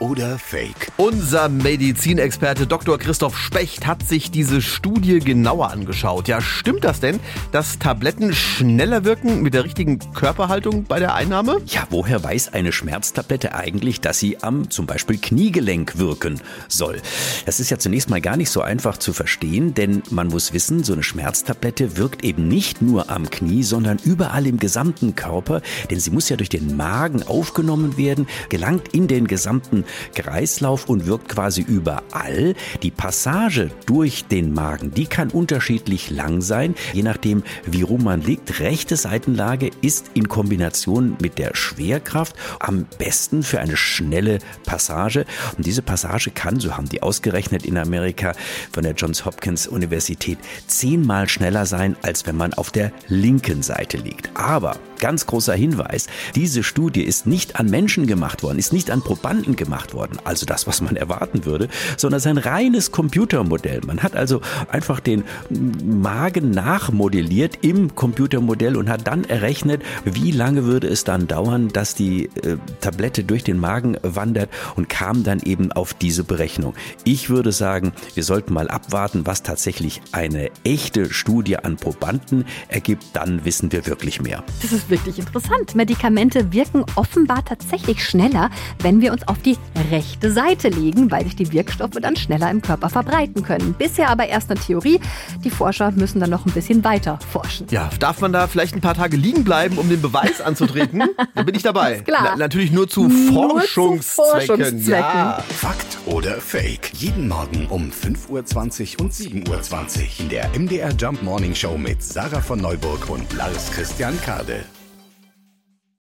oder Fake? Unser Medizinexperte Dr. Christoph Specht hat sich diese Studie genauer angeschaut. Ja, stimmt das denn, dass Tabletten schneller wirken mit der richtigen Körperhaltung bei der Einnahme? Ja, woher weiß eine Schmerztablette eigentlich, dass sie am zum Beispiel Kniegelenk wirken soll? Das ist ja zunächst mal gar nicht so einfach zu verstehen, denn man muss wissen, so eine Schmerztablette wirkt eben nicht nur am Knie, sondern überall im gesamten Körper, denn sie muss ja durch den Magen aufgenommen werden, gelangt in den gesamten Kreislauf und wirkt quasi überall. Die Passage durch den Magen, die kann unterschiedlich lang sein, je nachdem, wie rum man liegt. Rechte Seitenlage ist in Kombination mit der Schwerkraft am besten für eine schnelle Passage. Und diese Passage kann, so haben die ausgerechnet in Amerika von der Johns Hopkins Universität, zehnmal schneller sein, als wenn man auf der linken Seite liegt. Aber ganz großer Hinweis, diese Studie ist nicht an Menschen gemacht worden, ist nicht an Probanden gemacht worden, also das, was man erwarten würde, sondern es ist ein reines Computermodell. Man hat also einfach den Magen nachmodelliert im Computermodell und hat dann errechnet, wie lange würde es dann dauern, dass die äh, Tablette durch den Magen wandert und kam dann eben auf diese Berechnung. Ich würde sagen, wir sollten mal abwarten, was tatsächlich eine echte Studie an Probanden ergibt, dann wissen wir wirklich mehr. Das ist wirklich interessant. Medikamente wirken offenbar tatsächlich schneller, wenn wir uns auf die rechte Seite legen, weil sich die Wirkstoffe dann schneller im Körper verbreiten können. Bisher aber erst eine Theorie. Die Forscher müssen dann noch ein bisschen weiter forschen. Ja, darf man da vielleicht ein paar Tage liegen bleiben, um den Beweis anzutreten? da bin ich dabei. Klar. Na, natürlich nur zu Nur Forschungszwecken. zu Forschungszwecken. Ja. Fakt oder Fake? Jeden Morgen um 5.20 Uhr und 7.20 Uhr in der MDR Jump Morning Show mit Sarah von Neuburg und Lars Christian Kade.